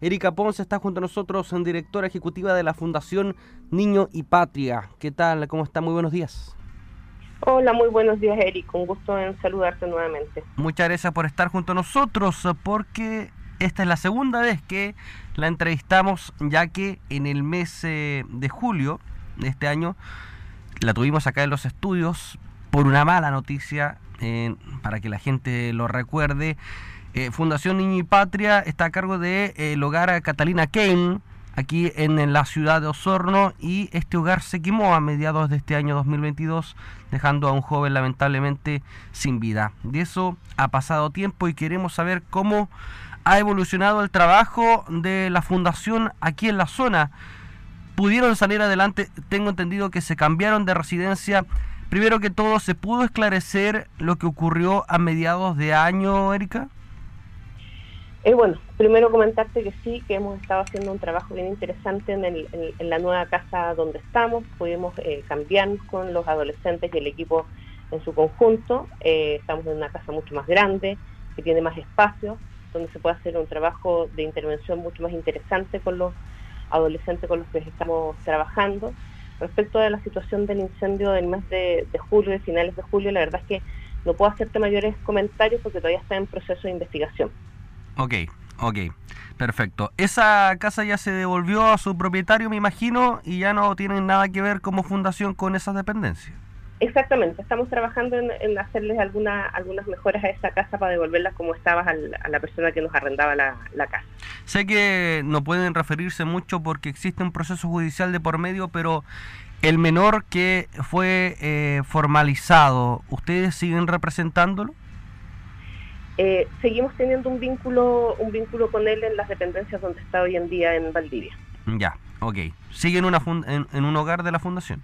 Erika Ponce está junto a nosotros, directora ejecutiva de la Fundación Niño y Patria. ¿Qué tal? ¿Cómo está? Muy buenos días. Hola, muy buenos días, Erika. Un gusto en saludarte nuevamente. Muchas gracias por estar junto a nosotros, porque esta es la segunda vez que la entrevistamos, ya que en el mes eh, de julio de este año la tuvimos acá en los estudios por una mala noticia, para que la gente lo recuerde. Eh, Fundación Niño y Patria está a cargo de, eh, hogar Catalina Kane, aquí en, la ciudad de Osorno, y este hogar se quemó a mediados de este año 2022, dejando a un joven lamentablemente sin vida. De eso ha pasado tiempo y queremos saber cómo ha evolucionado el trabajo de la fundación aquí en la zona. Pudieron salir adelante, tengo entendido que se cambiaron de residencia. Primero que todo, ¿se pudo esclarecer lo que ocurrió a mediados de año, Erika? Eh, bueno, primero comentarte que sí, que hemos estado haciendo un trabajo bien interesante en, la nueva casa donde estamos. Pudimos eh, cambiar con los adolescentes y el equipo en su conjunto. Eh, estamos en una casa mucho más grande, que tiene más espacio donde se puede hacer un trabajo de intervención mucho más interesante con los adolescentes con los que estamos trabajando. Respecto a la situación del incendio del mes de, julio, de finales de julio, la verdad es que no puedo hacerte mayores comentarios porque todavía está en proceso de investigación. Ok, ok, perfecto. Esa casa ya se devolvió a su propietario, me imagino, y ya no tienen nada que ver como fundación con esas dependencias. Exactamente, estamos trabajando en, hacerles alguna, algunas mejoras a esa casa para devolverla como estaba a, la persona que nos arrendaba la, casa. Sé que no pueden referirse mucho porque existe un proceso judicial de por medio, pero el menor que fue eh, formalizado, ¿ustedes siguen representándolo? Eh, seguimos teniendo un vínculo, un vínculo con él en las dependencias donde está hoy en día en Valdivia. Ya, ok. ¿Sigue en, una en un hogar de la fundación?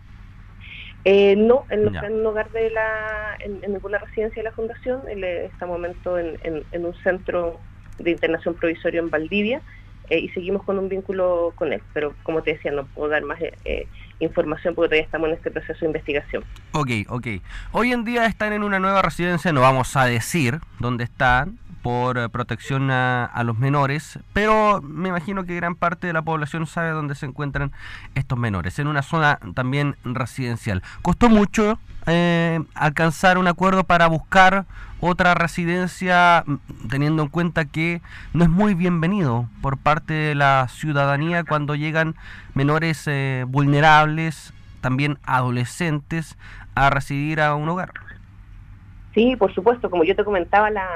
Eh, no, en, un hogar de la, en, ninguna residencia de la fundación, él está en momento en, un centro de internación provisorio en Valdivia eh, y seguimos con un vínculo con él, pero como te decía, no puedo dar más eh, información porque todavía estamos en este proceso de investigación. Ok, ok. Hoy en día están en una nueva residencia, no vamos a decir dónde están, por eh, protección a, los menores, pero me imagino que gran parte de la población sabe dónde se encuentran estos menores, en una zona también residencial. ¿Costó mucho eh, alcanzar un acuerdo para buscar otra residencia, teniendo en cuenta que no es muy bienvenido por parte de la ciudadanía cuando llegan menores eh, vulnerables, también adolescentes, a residir a un hogar? Sí, por supuesto, como yo te comentaba la,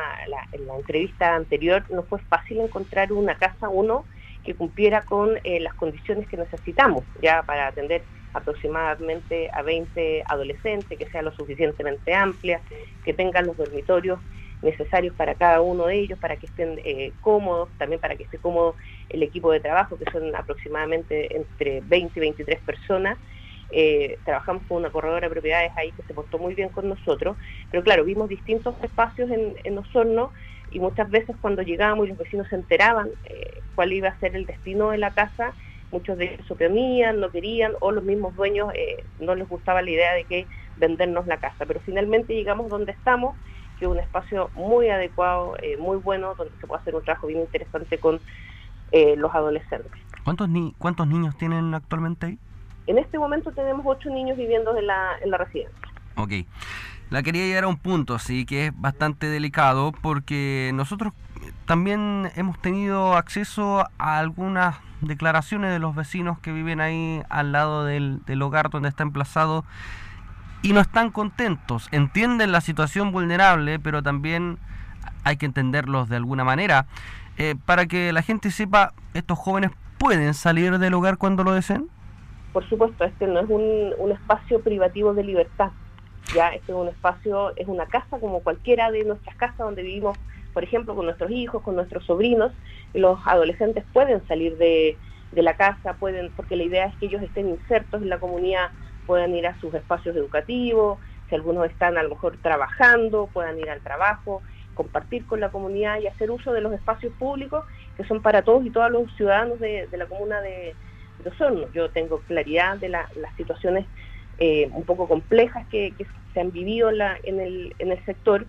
en la entrevista anterior, no fue fácil encontrar una casa, uno, que cumpliera con eh, las condiciones que necesitamos ya para atender aproximadamente a 20 adolescentes, que sea lo suficientemente amplia, que tengan los dormitorios necesarios para cada uno de ellos, para que estén eh, cómodos, también para que esté cómodo el equipo de trabajo, que son aproximadamente entre 20 y 23 personas, eh, trabajamos con una corredora de propiedades ahí que se portó muy bien con nosotros, pero claro, vimos distintos espacios en, en Osorno y muchas veces cuando llegábamos y los vecinos se enteraban eh, cuál iba a ser el destino de la casa, muchos de ellos oprimían, no querían, o los mismos dueños eh, no les gustaba la idea de que vendernos la casa, pero finalmente llegamos donde estamos, que es un espacio muy adecuado, muy bueno, donde se puede hacer un trabajo bien interesante con los adolescentes. ¿Cuántos, ni ¿Cuántos niños tienen actualmente ahí? En este momento tenemos ocho niños viviendo en la, en la residencia. Ok. La quería llegar a un punto, así que es bastante delicado porque nosotros también hemos tenido acceso a algunas declaraciones de los vecinos que viven ahí al lado del, hogar donde está emplazado y no están contentos. Entienden la situación vulnerable, pero también hay que entenderlos de alguna manera. Eh, para que la gente sepa, estos jóvenes pueden salir del hogar cuando lo deseen por supuesto, este no es un, espacio privativo de libertad, ya este es un espacio, es una casa como cualquiera de nuestras casas donde vivimos, por ejemplo, con nuestros hijos, con nuestros sobrinos, los adolescentes pueden salir de, la casa, pueden, porque la idea es que ellos estén insertos en la comunidad, puedan ir a sus espacios educativos, si algunos están a lo mejor trabajando, puedan ir al trabajo, compartir con la comunidad y hacer uso de los espacios públicos que son para todos y todos los ciudadanos de la comuna de, Yo tengo claridad de las situaciones eh, un poco complejas que, se han vivido en, el, sector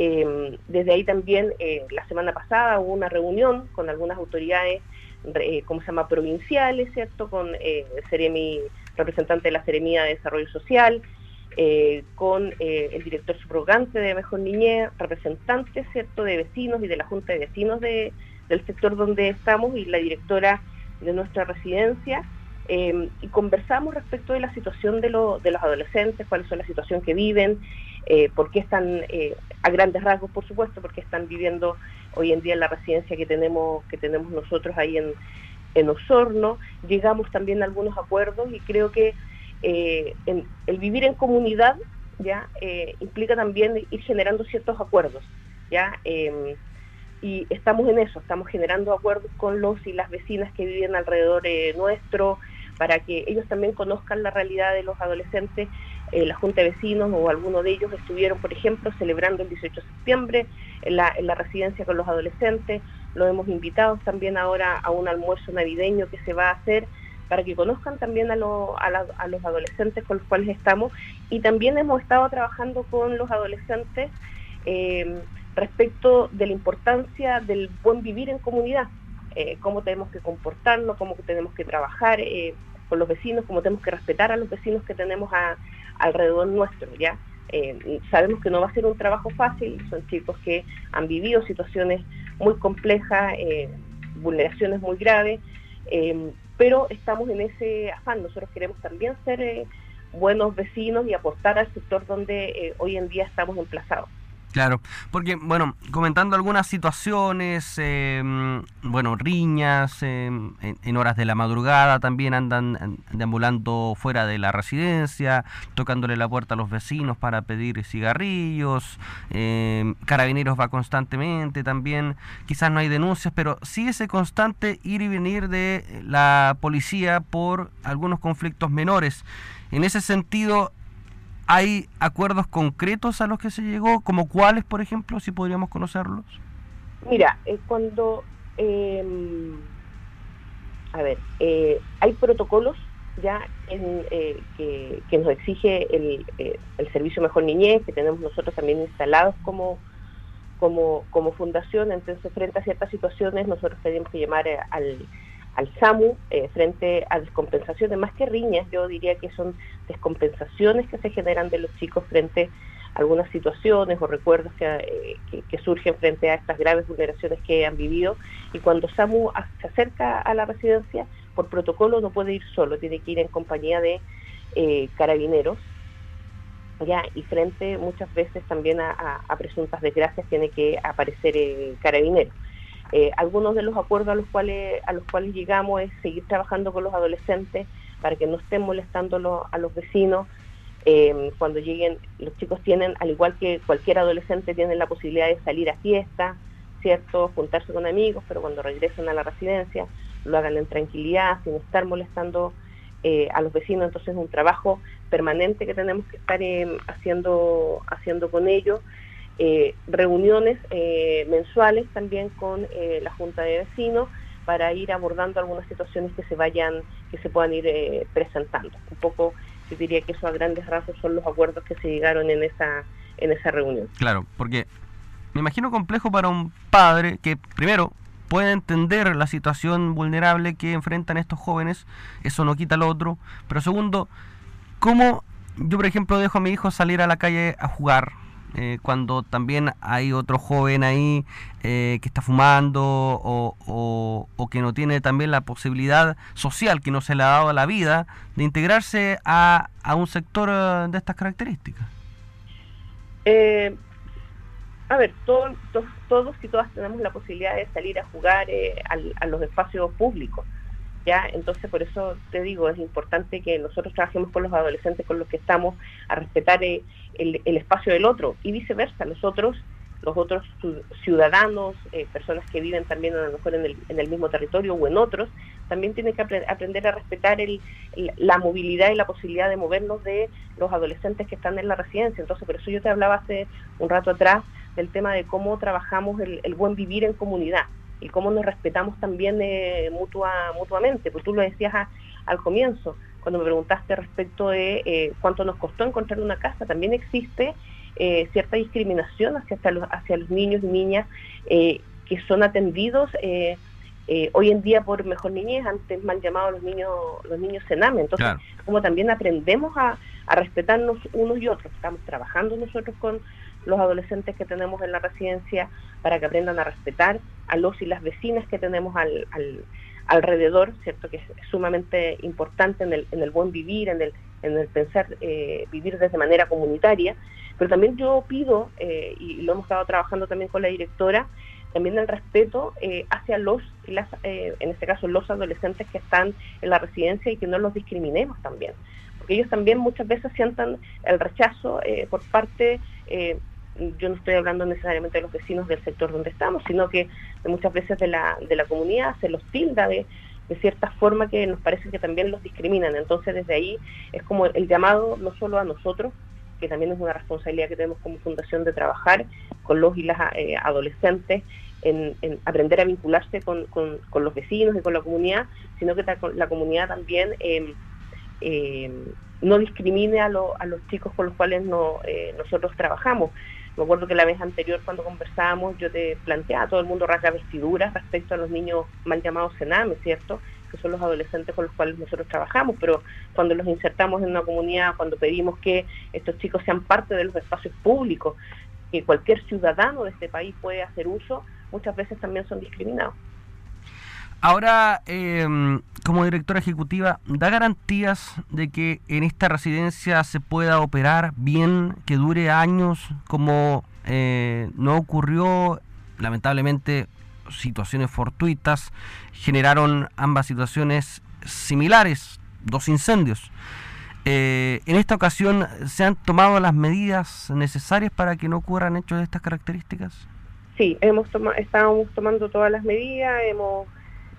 Em, desde ahí también, eh, la semana pasada hubo una reunión con algunas autoridades, eh, ¿cómo se llama?, provinciales, ¿cierto?, con Seremi, representante de la Seremía de Desarrollo Social, con el director subrogante de Mejor Niñez, representantes, ¿cierto?, de vecinos y de la Junta de Vecinos del sector donde estamos y la directora de nuestra residencia. Em, y conversamos respecto de la situación de, de los adolescentes, cuál es la situación que viven, eh, por qué están, eh, a grandes rasgos por supuesto, porque están viviendo hoy en día en la residencia que tenemos, que tenemos nosotros ahí en, en Osorno. Llegamos también a algunos acuerdos y creo que eh, el vivir en comunidad ya eh, implica también ir generando ciertos acuerdos. ya em, y estamos en eso, estamos generando acuerdos con los y las vecinas que viven alrededor nuestro, para que ellos también conozcan la realidad de los adolescentes eh, la Junta de Vecinos o alguno de ellos estuvieron, por ejemplo, celebrando el 18 de septiembre en la, en la residencia con los adolescentes. Los hemos invitado también ahora a un almuerzo navideño que se va a hacer para que conozcan también a, a, los adolescentes con los cuales estamos. Y también hemos estado trabajando con los adolescentes eh, respecto de la importancia del buen vivir en comunidad, eh, cómo tenemos que comportarnos, cómo tenemos que trabajar con los vecinos, cómo tenemos que respetar a los vecinos que tenemos alrededor nuestro, ¿ya? Eh, sabemos que no va a ser un trabajo fácil, son chicos que han vivido situaciones muy complejas, eh, vulneraciones muy graves, eh, pero estamos en ese afán, nosotros queremos también ser buenos vecinos y aportar al sector donde hoy en día estamos emplazados. Claro, porque, bueno, comentando algunas situaciones, em, bueno, riñas, em, en, horas de la madrugada también andan deambulando fuera de la residencia, tocándole la puerta a los vecinos para pedir cigarrillos, em, carabineros va constantemente también, quizás no hay denuncias, pero sí ese constante ir y venir de la policía por algunos conflictos menores. En ese sentido, ¿Hay acuerdos concretos a los que se llegó? ¿Como cuáles, por ejemplo, si podríamos conocerlos? Mira, eh, cuando... Em, a ver, eh, hay protocolos ya en, eh, que, nos exige el, Servicio Mejor Niñez, que tenemos nosotros también instalados como, como, como fundación, entonces frente a ciertas situaciones nosotros tenemos que llamar al al SAMU eh, frente a descompensaciones, más que riñas, yo diría que son descompensaciones que se generan de los chicos frente a algunas situaciones o recuerdos que, eh, surgen frente a estas graves vulneraciones que han vivido. Y cuando SAMU se acerca a la residencia, por protocolo no puede ir solo, tiene que ir en compañía de eh, carabineros. Ya, y frente muchas veces también a, a presuntas desgracias tiene que aparecer carabineros. Eh, algunos de los acuerdos a los cuales a los cuales llegamos es seguir trabajando con los adolescentes para que no estén molestando a los vecinos. Eh, cuando lleguen, los chicos tienen, al igual que cualquier adolescente, tienen la posibilidad de salir a fiesta, ¿cierto? Juntarse con amigos, pero cuando regresen a la residencia lo hagan en tranquilidad, sin estar molestando eh, a los vecinos. Entonces es un trabajo permanente que tenemos que estar haciendo, haciendo con ellos. Eh, reuniones eh, mensuales también con eh, la Junta de Vecinos para ir abordando algunas situaciones que se vayan, que se puedan ir presentando. Un poco, yo diría que eso a grandes rasgos son los acuerdos que se llegaron en esa, en esa reunión. Claro, porque me imagino complejo para un padre que primero puede entender la situación vulnerable que enfrentan estos jóvenes, eso no quita lo otro, pero segundo, ¿cómo yo por ejemplo dejo a mi hijo salir a la calle a jugar? Eh, cuando también hay otro joven ahí eh, que está fumando o, o, que no tiene también la posibilidad social que no se le ha dado a la vida de integrarse a, a un sector eh, de estas características? a ver, todos todos y todas tenemos la posibilidad de salir a jugar a los espacios públicos. Entonces, por eso te digo, es importante que nosotros trabajemos con los adolescentes con los que estamos a respetar eh, el, espacio del otro y viceversa, nosotros, los otros ciudadanos, eh, personas que viven también a lo mejor en el, mismo territorio o en otros, también tienen que aprender a respetar la movilidad y la posibilidad de movernos de los adolescentes que están en la residencia. Entonces, por eso yo te hablaba hace un rato atrás del tema de cómo trabajamos el buen vivir en comunidad y cómo nos respetamos también eh, mutua, mutuamente. Pues tú lo decías al comienzo, cuando me preguntaste respecto de eh, cuánto nos costó encontrar una casa, también existe eh, cierta discriminación hacia, los, hacia los niños y niñas eh, que son atendidos hoy en día por mejor niñez, antes mal llamados los niños los niños Sename. Entonces, como también aprendemos a, a respetarnos unos y otros, estamos trabajando nosotros con los adolescentes que tenemos en la residencia para que aprendan a respetar a los y las vecinas que tenemos al, alrededor, ¿cierto? Que es sumamente importante en el, en el buen vivir, en el, en el pensar eh, vivir desde manera comunitaria. Pero también yo pido, eh, y lo hemos estado trabajando también con la directora, también el respeto eh, hacia los, las, en este caso, los adolescentes que están en la residencia y que no los discriminemos también. Porque ellos también muchas veces sientan el rechazo por parte yo no estoy hablando necesariamente de los vecinos del sector donde estamos, sino que muchas veces de la, de la comunidad se los tilda de, de cierta forma que nos parece que también los discriminan. Entonces desde ahí es como el llamado no solo a nosotros, que también es una responsabilidad que tenemos como fundación de trabajar con los y las eh, adolescentes en, aprender a vincularse con, con, los vecinos y con la comunidad, sino que la comunidad también eh, eh, no discrimine a, a, los chicos con los cuales no, nosotros trabajamos. Me acuerdo que la vez anterior cuando conversábamos yo te planteaba, todo el mundo rasga vestiduras respecto a los niños mal llamados Sename, ¿cierto? Que son los adolescentes con los cuales nosotros trabajamos, pero cuando los insertamos en una comunidad, cuando pedimos que estos chicos sean parte de los espacios públicos, que cualquier ciudadano de este país puede hacer uso, muchas veces también son discriminados. Ahora, em, como directora ejecutiva, ¿da garantías de que en esta residencia se pueda operar bien, que dure años, como eh, no ocurrió, lamentablemente, situaciones fortuitas, generaron ambas situaciones similares, dos incendios? Eh, en esta ocasión, ¿se han tomado las medidas necesarias para que no ocurran hechos de estas características? Sí, hemos toma estábamos tomando todas las medidas, hemos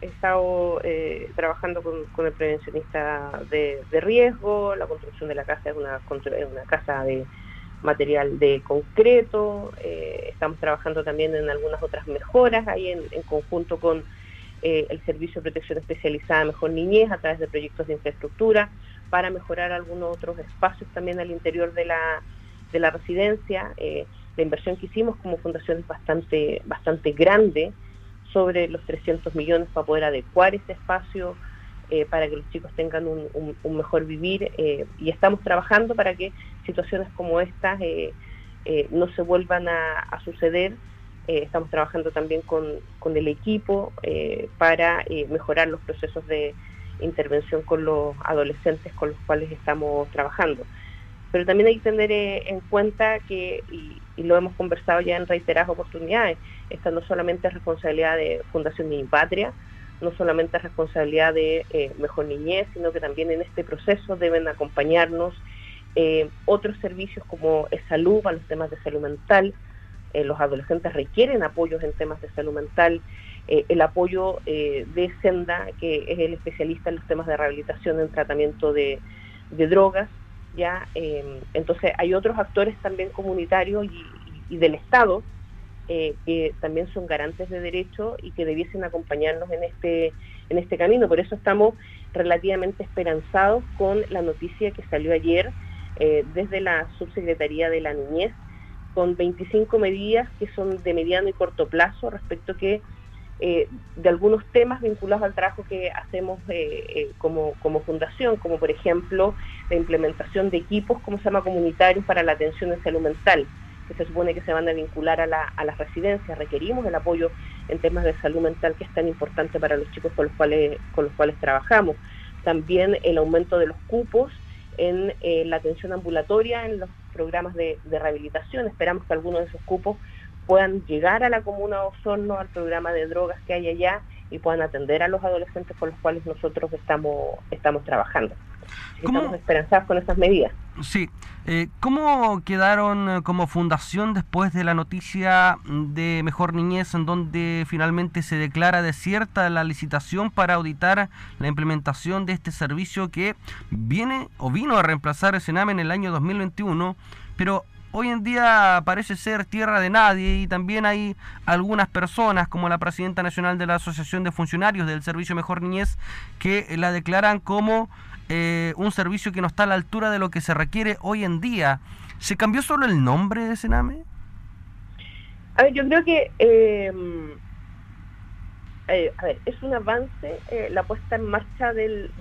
he estado eh, trabajando con, el prevencionista de, riesgo, la construcción de la casa es una, casa de material de concreto, eh, estamos trabajando también en algunas otras mejoras ahí en, conjunto con eh, el Servicio de Protección Especializada Mejor Niñez a través de proyectos de infraestructura para mejorar algunos otros espacios también al interior de la, de la residencia. la inversión que hicimos como fundación es bastante, bastante grande, sobre los 300 millones para poder adecuar ese espacio eh, para que los chicos tengan un, mejor vivir eh, y estamos trabajando para que situaciones como estas eh, no se vuelvan a, suceder. estamos trabajando también con, con el equipo para mejorar los procesos de intervención con los adolescentes con los cuales estamos trabajando. Pero también hay que tener en cuenta que, lo hemos conversado ya en reiteradas oportunidades, esta no solamente es responsabilidad de Fundación Mi Patria, no solamente es responsabilidad de eh, Mejor Niñez, sino que también en este proceso deben acompañarnos eh, otros servicios como salud, para los temas de salud mental. Eh, los adolescentes requieren apoyos en temas de salud mental. el apoyo de Senda, que es el especialista en los temas de rehabilitación en tratamiento de, drogas. Ya Entonces hay otros actores también comunitarios y del Estado eh, que también son garantes de derecho y que debiesen acompañarnos en este, en este camino. Por eso estamos relativamente esperanzados con la noticia que salió ayer eh, desde la Subsecretaría de la Niñez, con 25 medidas que son de mediano y corto plazo respecto que eh, de algunos temas vinculados al trabajo que hacemos como, como fundación, como por ejemplo la implementación de equipos, como se llama, comunitarios para la atención en salud mental que se supone que se van a vincular a, las residencias. Requerimos el apoyo en temas de salud mental que es tan importante para los chicos con los cuales, con los cuales trabajamos. También el aumento de los cupos en eh, la atención ambulatoria, en los programas de, rehabilitación. Esperamos que algunos de esos cupos puedan llegar a la comuna de Osorno, al programa de drogas que hay allá y puedan atender a los adolescentes con los cuales nosotros estamos, estamos trabajando. Estamos esperanzados con esas medidas. Sí. Eh, ¿Cómo quedaron como fundación después de la noticia de Mejor Niñez en donde finalmente se declara desierta la licitación para auditar la implementación de este servicio que viene o vino a reemplazar el Sename en el año 2021, pero hoy en día parece ser tierra de nadie y también hay algunas personas como la presidenta nacional de la Asociación de Funcionarios del Servicio Mejor Niñez que la declaran como eh, un servicio que no está a la altura de lo que se requiere hoy en día. ¿Se cambió solo el nombre de Sename? A ver, yo creo que, eh, eh, a ver, es un avance eh, la puesta en marcha del,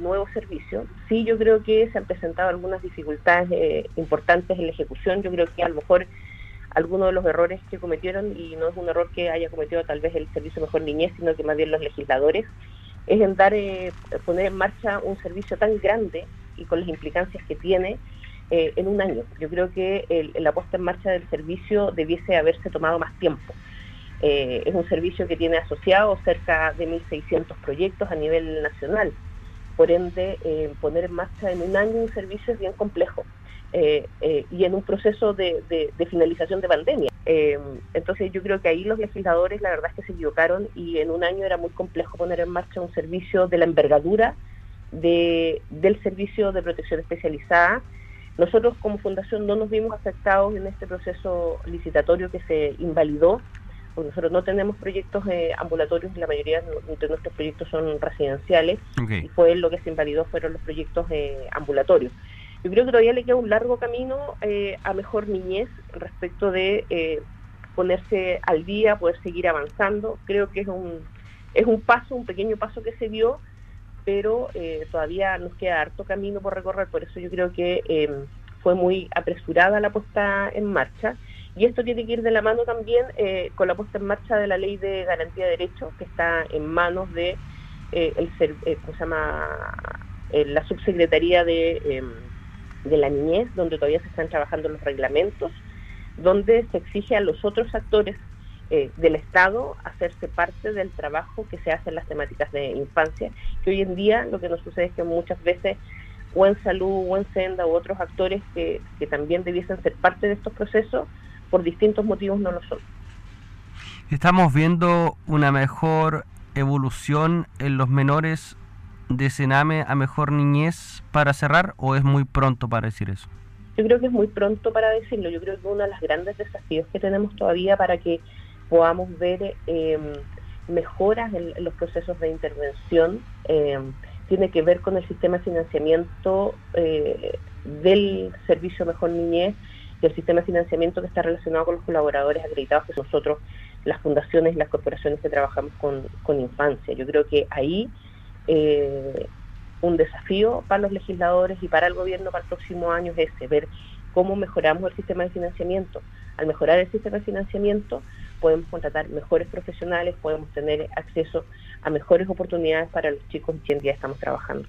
nuevo servicio. Sí, yo creo que se han presentado algunas dificultades importantes en la ejecución. Yo creo que a lo mejor algunos de los errores que cometieron, y no es un error que haya cometido tal vez el Servicio Mejor Niñez, sino que más bien los legisladores, es en dar, poner en marcha un servicio tan grande y con las implicancias que tiene, eh, en un año. Yo creo que la puesta en marcha del servicio debiese haberse tomado más tiempo. Eh, es un servicio que tiene asociados cerca de 1.600 proyectos a nivel nacional. Por ende, eh, poner en marcha en un año un servicio es bien complejo. y en un proceso de, finalización de pandemia. entonces yo creo que ahí los legisladores la verdad es que se equivocaron y en un año era muy complejo poner en marcha un servicio de la envergadura de, del servicio de protección especializada nosotros como fundación no nos vimos afectados en este proceso licitatorio que se invalidó, porque nosotros no tenemos proyectos eh, ambulatorios, la mayoría de nuestros proyectos son residenciales, y fue lo que se invalidó fueron los proyectos eh, ambulatorios. Yo creo que todavía le queda un largo camino eh, a mejor niñez respecto de ponerse al día, poder seguir avanzando. Creo que es un, es un paso, un pequeño paso que se dio, pero eh, todavía nos queda harto camino por recorrer, por eso yo creo que eh, fue muy apresurada la puesta en marcha. Y esto tiene que ir de la mano también eh, con la puesta en marcha de la ley de garantía de derechos, que está en manos de el, ¿cómo se llama? la subsecretaría de, em, de la niñez, donde todavía se están trabajando los reglamentos, donde se exige a los otros actores eh, del Estado hacerse parte del trabajo que se hace en las temáticas de infancia, que hoy en día lo que nos sucede es que muchas veces o en salud o en senda u otros actores que también debiesen ser parte de estos procesos, por distintos motivos no lo son. ¿Estamos viendo una mejor evolución en los menores de Sename a mejor niñez para cerrar o es muy pronto para decir eso? Yo creo que es muy pronto para decirlo. Yo creo que uno de los grandes desafíos que tenemos todavía para que podamos ver eh, mejoras en, los procesos de intervención. Eh, tiene que ver con el sistema de financiamiento eh, del Servicio Mejor Niñez y el sistema de financiamiento que está relacionado con los colaboradores acreditados, que nosotros, las fundaciones y las corporaciones que trabajamos con, con infancia. Yo creo que ahí un desafío para los legisladores y para el gobierno para el próximo año es ese, ver cómo mejoramos el sistema de financiamiento. Al mejorar el sistema de financiamiento, podemos contratar mejores profesionales, podemos tener acceso a mejores oportunidades para los chicos hoy en día estamos trabajando.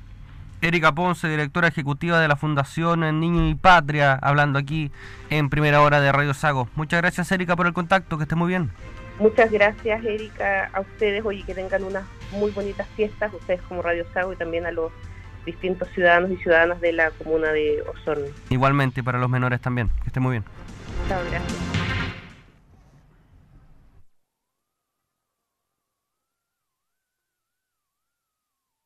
Erika Ponce, directora ejecutiva de la Fundación Niño y Patria, hablando aquí en primera hora de Radio Sago. Muchas gracias, Erika, por el contacto, que esté muy bien. Muchas gracias, Erika, a ustedes hoy que tengan unas muy bonitas fiestas, ustedes como Radio Sago y también a los distintos ciudadanos y ciudadanas de la comuna de Osorno. Igualmente para los menores también, que esté muy bien. Chao, gracias.